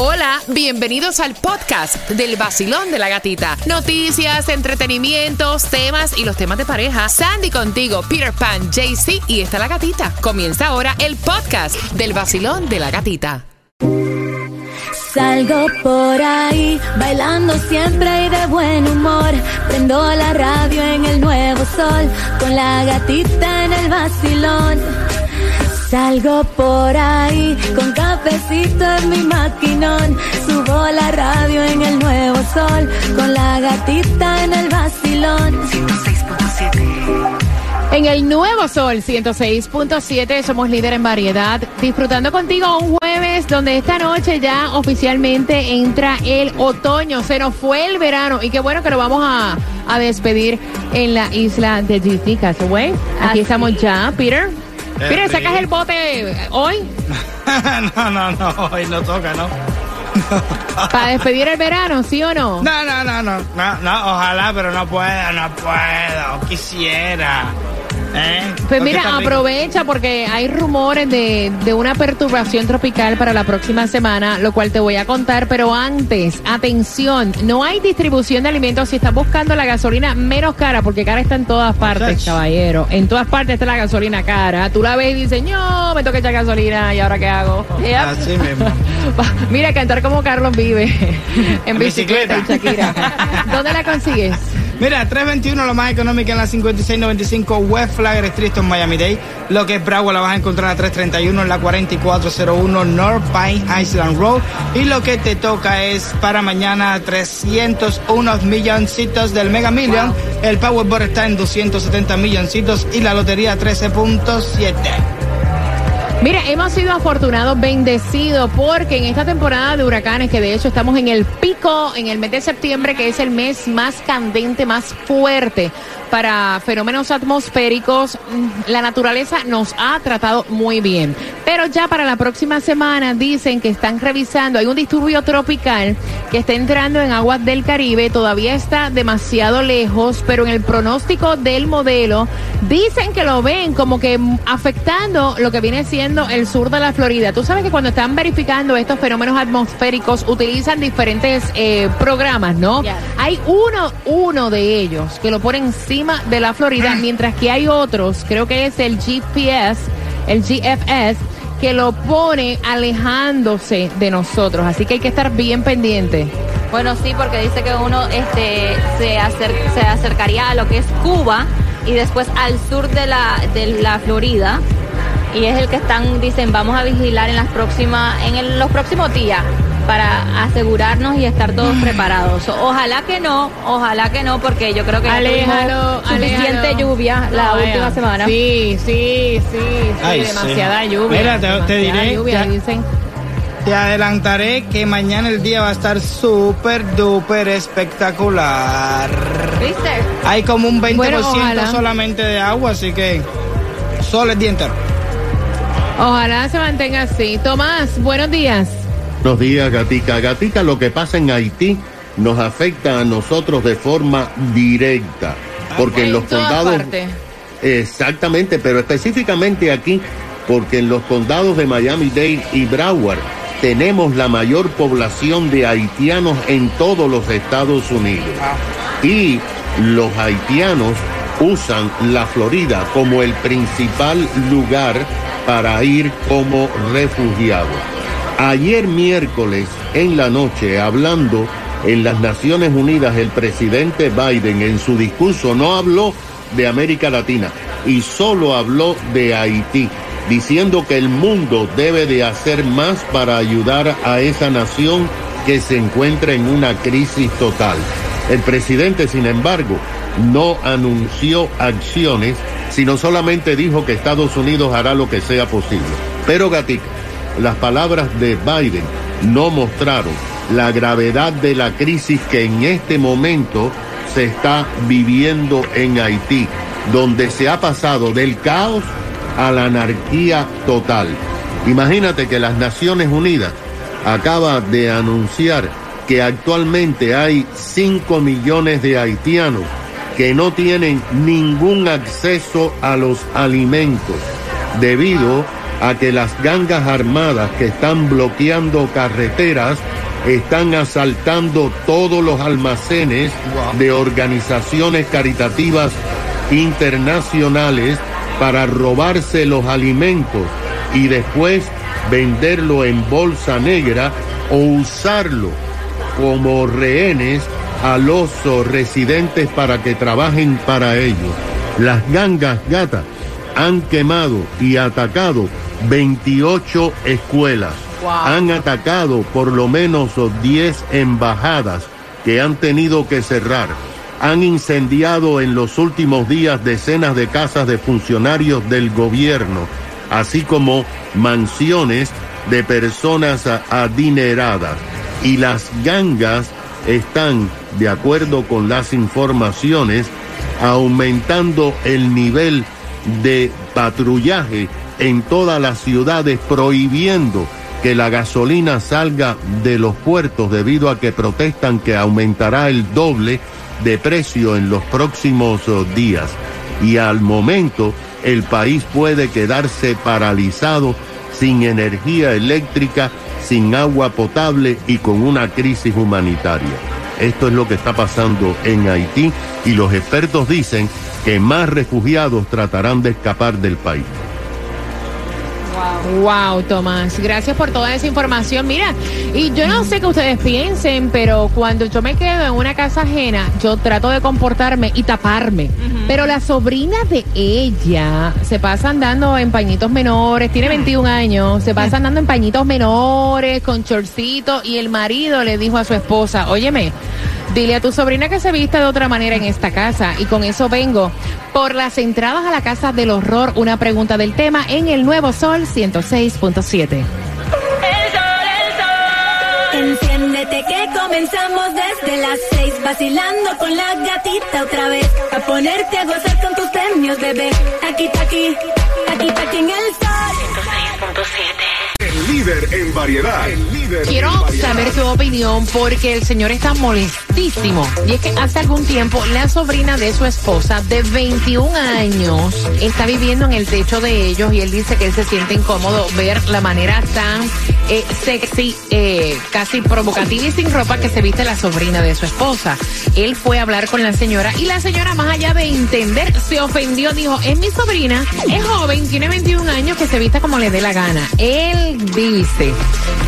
Hola, bienvenidos al podcast del vacilón de la gatita. Noticias, entretenimientos, temas y los temas de pareja. Sandy contigo, Peter Pan, JC y está la gatita. Comienza ahora el podcast del vacilón de la gatita. Salgo por ahí, bailando siempre y de buen humor. Prendo la radio en el nuevo sol, con la gatita en el vacilón. Salgo por ahí, con cafecito en mi maquinón. Subo la radio en el nuevo sol, con la gatita en el vacilón. 106.7 en el nuevo Sol 106.7 somos líder en variedad, disfrutando contigo un jueves donde esta noche ya oficialmente entra el otoño, se nos fue el verano y qué bueno que lo vamos a, despedir en la isla de Disney Castaway. Aquí estamos ya, Peter. Peter, ¿sacas el bote hoy? no, no, no, hoy no toca, ¿no? Para despedir el verano, ¿sí o no? No, no, no, no, no, no, ojalá, pero no puedo, no puedo, quisiera. ¿Eh? Pues mira, aprovecha porque hay rumores de, de, una perturbación tropical para la próxima semana, lo cual te voy a contar, pero antes, atención, no hay distribución de alimentos si estás buscando la gasolina menos cara, porque cara está en todas partes, caballero. En todas partes está la gasolina cara. Tú la ves y dices, no, me toca echar gasolina y ahora qué hago. Así mismo. mira, cantar como Carlos vive en, bicicleta. bicicleta. ¿Dónde la consigues? Mira, 321 lo más económica en la 5695 West Flagger Street en Miami-Dade. Lo que es Broward la vas a encontrar a 331 en la 4401 North Pine Island Road. Y lo que te toca es para mañana 301 milloncitos del Mega Million. El Powerball está en 270 milloncitos y la lotería 13.7. Mira, hemos sido afortunados, bendecidos, porque en esta temporada de huracanes, que de hecho estamos en el pico, en el mes de septiembre, que es el mes más candente, más fuerte para fenómenos atmosféricos, mm, la naturaleza nos ha tratado muy bien. Pero ya para la próxima semana dicen que están revisando, hay un disturbio tropical que está entrando en aguas del Caribe, todavía está demasiado lejos, pero en el pronóstico del modelo dicen que lo ven como que afectando lo que viene siendo el sur de la Florida. Tú sabes que cuando están verificando estos fenómenos atmosféricos utilizan diferentes eh, programas, ¿no? Hay uno, uno de ellos que lo pone encima de la Florida, mientras que hay otros, creo que es el GPS, el GFS, que lo pone alejándose de nosotros. Así que hay que estar bien pendiente. Bueno, sí, porque dice que uno este, se, se acercaría a lo que es Cuba y después al sur de la, de la Florida y es el que están, dicen, vamos a vigilar en las próximas, en los próximos días para asegurarnos y estar todos preparados. Ojalá que no, ojalá que no, porque yo creo que aléjalo, suficiente lluvia la última semana. Sí, sí, sí, demasiada lluvia. Mira, te, diré, te, adelantaré que mañana el día va a estar súper, duper espectacular. ¿Viste? Hay como un 20% solamente de agua, así que sol el día entero. Ojalá se mantenga así. Tomás, buenos días. Buenos días, Gatica. Gatica, lo que pasa en Haití nos afecta a nosotros de forma directa. Porque en, los condados. Exactamente, pero específicamente aquí, porque en los condados de Miami-Dade y Broward tenemos la mayor población de haitianos en todos los Estados Unidos. Y los haitianos usan la Florida como el principal lugar para ir como refugiados. Ayer miércoles en la noche, hablando en las Naciones Unidas, el presidente Biden en su discurso no habló de América Latina y solo habló de Haití, diciendo que el mundo debe de hacer más para ayudar a esa nación que se encuentra en una crisis total. El presidente, sin embargo, no anunció acciones sino solamente dijo que Estados Unidos hará lo que sea posible. Pero Gatica, las palabras de Biden no mostraron la gravedad de la crisis que en este momento se está viviendo en Haití, donde se ha pasado del caos a la anarquía total. Imagínate que las Naciones Unidas acaba de anunciar que actualmente hay 5 millones de haitianos que no tienen ningún acceso a los alimentos debido a que las gangas armadas que están bloqueando carreteras están asaltando todos los almacenes de organizaciones caritativas internacionales para robarse los alimentos y después venderlo en bolsa negra o usarlo como rehenes a los residentes para que trabajen para ellos. Las gangas gatas han quemado y atacado 28 escuelas. Han atacado por lo menos 10 embajadas que han tenido que cerrar. Han incendiado en los últimos días decenas de casas de funcionarios del gobierno, así como mansiones de personas adineradas. Y las gangas están, de acuerdo con las informaciones, aumentando el nivel de patrullaje en todas las ciudades, prohibiendo que la gasolina salga de los puertos debido a que protestan que aumentará el doble de precio en los próximos oh, días. Y al momento el país puede quedarse paralizado sin energía eléctrica, sin agua potable y con una crisis humanitaria. Esto es lo que está pasando en Haití y los expertos dicen que más refugiados tratarán de escapar del país. Wow. Tomás, gracias por toda esa información. Mira, y yo no sé qué ustedes piensen, pero cuando yo me quedo en una casa ajena, yo trato de comportarme y taparme. Pero la sobrina de ella se pasa andando en pañitos menores, tiene 21 años, se pasa andando en pañitos menores, con chorcito, y el marido le dijo a su esposa, óyeme, Dile a tu sobrina que se vista de otra manera en esta casa. Y con eso vengo por las entradas a la casa del horror. Una pregunta del tema en el Nuevo Sol 106.7. Enciéndete que comenzamos desde las seis vacilando con la gatita otra vez a ponerte a gozar con tus premios bebé aquí aquí aquí aquí en el sol 106.7 líder en variedad. El líder Quiero saber tu opinión porque el señor está Y es que hace algún tiempo la sobrina de su esposa de 21 años está viviendo en el techo de ellos y él dice que él se siente incómodo ver la manera tan eh, sexy, eh, casi provocativa y sin ropa que se viste la sobrina de su esposa. Él fue a hablar con la señora y la señora más allá de entender se ofendió, dijo, es mi sobrina, es joven, tiene 21 años, que se vista como le dé la gana. Él dice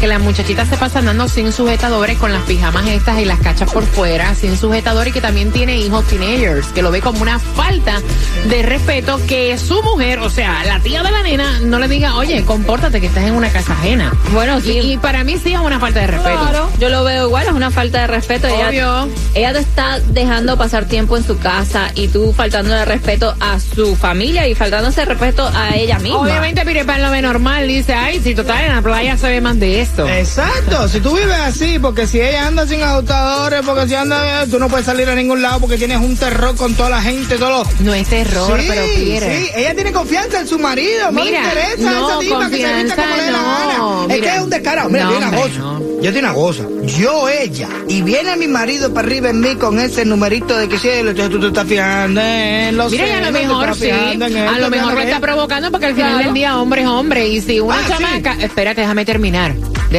que la muchachita se pasa andando sin sujetadores con las pijamas estas y las cachas por fuera, sin sujetador y que también tiene hijos teenagers, que lo ve como una falta de respeto que su mujer, o sea, la tía de la nena, no le diga, oye, compórtate que estás en una casa ajena. Bueno, sí. Y, para mí sí es una falta de respeto. Claro, yo lo veo igual, es una falta de respeto. Ella, ella te está dejando pasar tiempo en su casa y tú faltando de respeto a su familia y faltándose de respeto a ella misma. Obviamente, mire, para lo normal, dice, ay, si total en la playa se ve más de esto. Exacto, si tú vives así, porque si ella anda sin ajustadores, porque si anda, tú no puedes salir a ningún lado porque tienes un terror con toda la gente, todo No es terror, pero quiere. Sí, ella tiene confianza en su marido, no le interesa esa tipa que se vista como le da la gana. es que es un descarado, mira, tiene una cosa. Yo tengo una cosa, yo ella, y viene mi marido para arriba en mí con ese numerito de que si tú te estás fijando en los Mira, a lo mejor sí, a lo mejor lo está provocando porque al final del día hombre es hombre, y si una ah, chamaca, espérate, déjame terminar,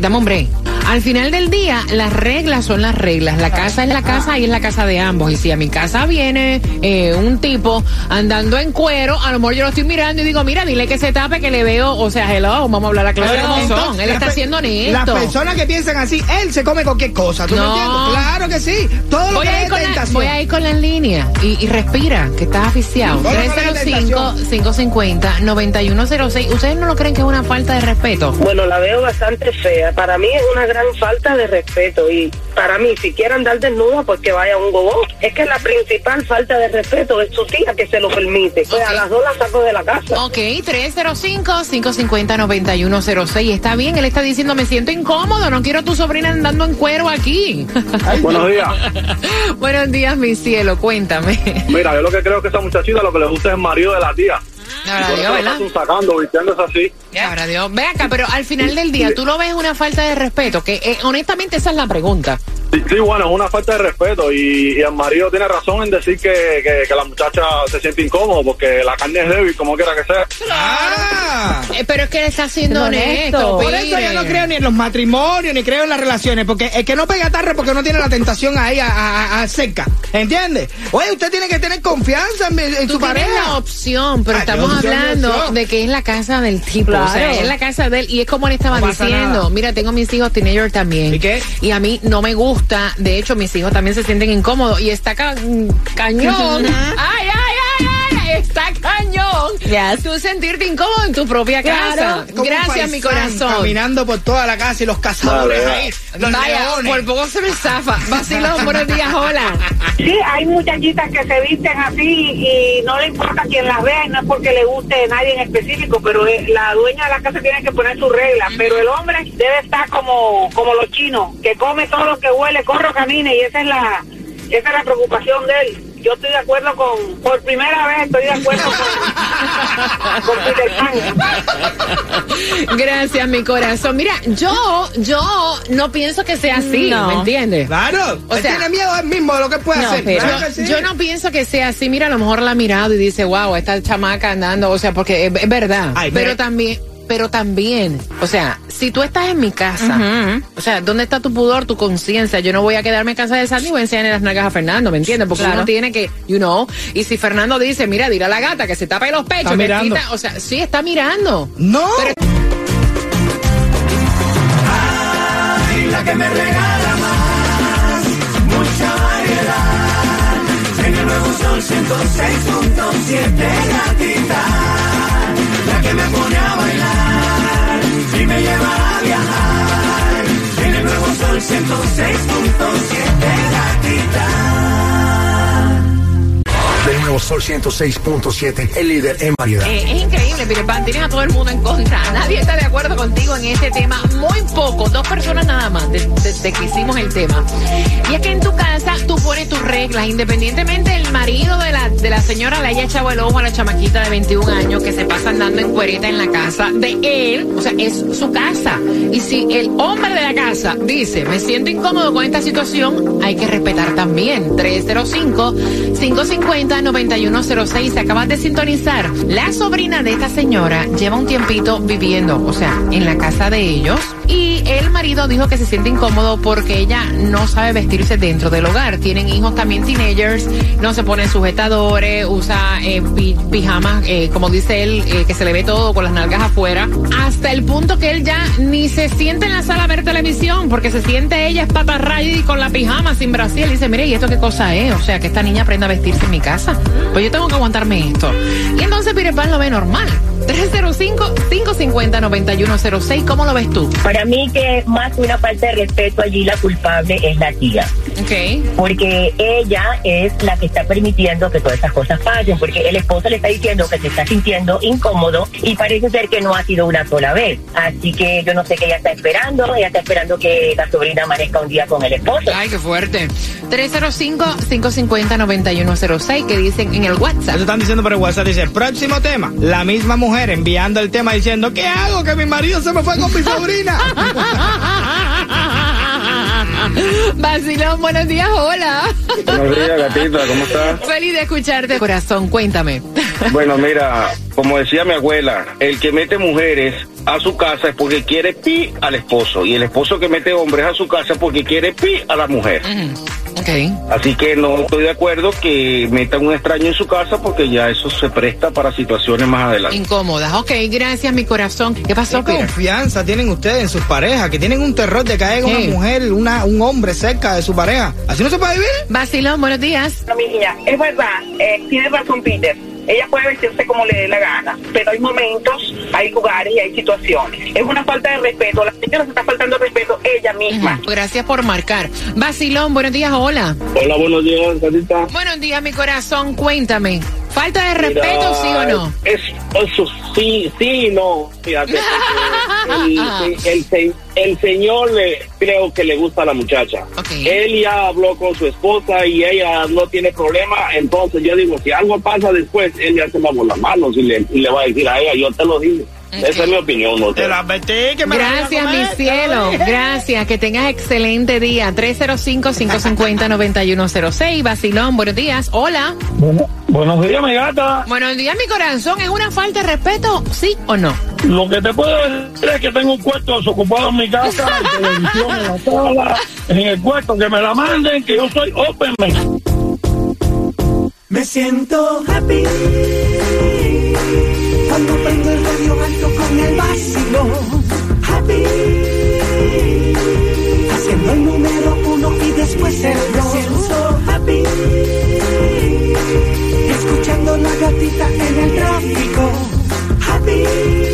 dame un break. Al final del día, las reglas son las reglas. La casa es la casa y es la casa de ambos. Y si a mi casa viene eh, un tipo andando en cuero, a lo mejor yo lo estoy mirando y digo, mira, dile que se tape, que le veo, o sea, hello, vamos a hablar a clase como son. Él está siendo honesto. Las personas que piensan así, él se come cualquier cosa. ¿Tú no. me entiendes? Claro que sí. Todo lo voy que con la, Voy a ir con las líneas y, respira, que estás aficiado. 305-550-9106. ¿Ustedes no lo creen que es una falta de respeto? Bueno, la veo bastante fea. Para mí es una gran falta de respeto y para mí, si quiere andar desnuda, pues que vaya un gobón. Es que la principal falta de respeto es su tía que se lo permite. Pues a las dos las saco de la casa. Ok, 305-550-9106. Está bien, él está diciendo, me siento incómodo, no quiero a tu sobrina andando en cuero aquí. Buenos días. Buenos días, mi cielo, cuéntame. Mira, yo lo que creo que esa muchachita lo que le gusta es el marido de la tía. Ahora Dios, ¿verdad? sacando, vistiéndose así. Ahora Dios. Ve acá, pero al final del día, ¿tú lo ves una falta de respeto? Que eh, honestamente esa es la pregunta. Sí, bueno, es una falta de respeto y, el marido tiene razón en decir que, que, la muchacha se siente incómodo porque la carne es débil, como quiera que sea. Ah, pero es que él está siendo honesto. Por eso yo no creo ni en los matrimonios, ni creo en las relaciones, porque el que no pega tarde porque no tiene la tentación ahí a, a, seca, ¿entiendes? Oye, usted tiene que tener confianza en, su pareja. la opción, pero estamos hablando de que es la casa del tipo, o sea, es la casa de él y es como le estaba diciendo, mira, tengo mis hijos teenagers también. ¿Y qué? Y a mí no me gusta de hecho, mis hijos también se sienten incómodos. Y está cañón. ay, ay, ay, ay, está cañón. Tú sentirte incómodo en tu propia casa. Gracias, mi corazón. Caminando por toda la casa y los cazadores ahí. Los Vaya, por poco se me zafa. Vacilón, buenos días, hola. Sí, hay muchachitas que se visten así y no le importa quién las vea y no es porque le guste a nadie en específico, pero eh, la dueña de la casa tiene que poner sus reglas. Pero el hombre debe estar como, como los chinos, que come todo lo que huele, corre, camine y esa es la, esa es la preocupación de él yo estoy de acuerdo con, por primera vez estoy de acuerdo con, con Gracias, mi corazón. Mira, yo, yo no pienso que sea así, ¿me entiendes? Claro, o sea, tiene miedo él mismo de lo que puede hacer. yo, no pienso que sea así. Mira, a lo mejor la ha mirado y dice, wow, esta chamaca andando, o sea, porque es, verdad. pero también pero también, o sea, si tú estás en mi casa, o sea, ¿dónde está tu pudor, tu conciencia? Yo no voy a quedarme en casa de Sandy y voy a enseñarle las nalgas a Fernando, ¿me entiendes? Porque uno tiene que, you know, y si Fernando dice, mira, dile a la gata que se tape los pechos, quita, o sea, sí está mirando. No. Ay, la que me regala más, mucha variedad. En el nuevo sol 106.7 gatita que me viajar. En el nuevo sol 106.7 gatita del nuevo Sol 106.7, el líder en variedad. Eh, es increíble, Peter Pan, tienes a todo el mundo en contra. Nadie está de acuerdo contigo en este tema. Muy poco, dos personas nada más desde que hicimos el tema. Y es que en tu casa tú pones tus reglas, independientemente el marido de la, de la señora le haya echado el ojo a la chamaquita de 21 años que se pasa andando en cuerita en la casa de él, o sea, es su casa. Y si el hombre de la casa dice, me siento incómodo con esta situación, hay que respetar también. 305 550 9106. Se acabas de sintonizar. La sobrina de esta señora lleva un tiempito viviendo, o sea, en la casa de ellos. Y el marido dijo que se siente incómodo porque ella no sabe vestirse dentro del hogar. Tienen hijos también teenagers, no se ponen sujetadores, usa eh, pijamas, eh, como dice él, eh, que se le ve todo con las nalgas afuera. Hasta el punto que él ya ni se siente en la sala a ver televisión porque se siente ella espatarrada y con la pijama sin brasil. Y dice, mire, ¿y esto qué cosa es? O sea, que esta niña aprenda a vestirse en mi casa. Pues yo tengo que aguantarme esto. Y entonces Pan lo ve normal. 305-550-9106. ¿Cómo lo ves tú? Para mí que más que una falta de respeto allí la culpable es la tía. Ok. Porque ella es la que está permitiendo que todas esas cosas pasen, porque el esposo le está diciendo que se está sintiendo incómodo y parece ser que no ha sido una sola vez. Así que yo no sé qué ella está esperando, ella está esperando que la sobrina amanezca un día con el esposo. Ay, qué fuerte. 305-550-9106, que dicen en el WhatsApp. Eso están diciendo por el WhatsApp, dice, próximo tema, la misma mujer enviando el tema diciendo, ¿qué hago? Que mi marido se me fue con mi sobrina. Vacilón, buenos días, hola. Buenos días, gatita, ¿cómo estás? Feliz de escucharte, corazón, cuéntame. Bueno, mira, como decía mi abuela, el que mete mujeres a su casa es porque quiere pi al esposo y el esposo que mete hombres a su casa es porque quiere pi a la mujer. Así que no estoy de acuerdo que metan un extraño en su casa porque ya eso se presta para situaciones más adelante. Incómodas. Ok, gracias, mi corazón. ¿Qué pasó, ¿Qué confianza tienen ustedes en sus parejas? Que tienen un terror de caer una mujer, una, un hombre cerca de su pareja. ¿Así no se puede vivir? Vacilón, buenos días. No, mi niña, es verdad. Eh, tiene razón, Peter ella puede vestirse como le dé la gana, pero hay momentos, hay lugares y hay situaciones. Es una falta de respeto. La señora se está faltando respeto ella misma. Gracias por marcar. Basilón, buenos días, hola. Hola, buenos días, Carita. Buenos días, mi corazón. Cuéntame. ¿Falta de respeto, sí o no? Es, eso sí, sí no. Fíjate, el, el, señor le, creo que le gusta a la muchacha. Él ya habló con su esposa y ella no tiene problema. Entonces yo digo, si algo pasa después, él ya se va por las manos y le, y le va a decir a ella, yo te lo digo. Esa es mi opinión. ¿no? Te lo advertí que me la Gracias, mi cielo. Gracias. Que tengas excelente día. 305-550-9106. Basilón, buenos días. Hola. Buenos días, mi gata. Buenos días, mi corazón. ¿Es una falta de respeto, sí o no? Lo que te puedo decir es que tengo un cuarto desocupado en mi casa, en televisión, en la sala, en el cuarto, que me la manden, que yo soy open. Me siento happy cuando alto con el vacilo. Happy haciendo el número uno y después el dos. Happy escuchando la gatita en el tráfico. Happy,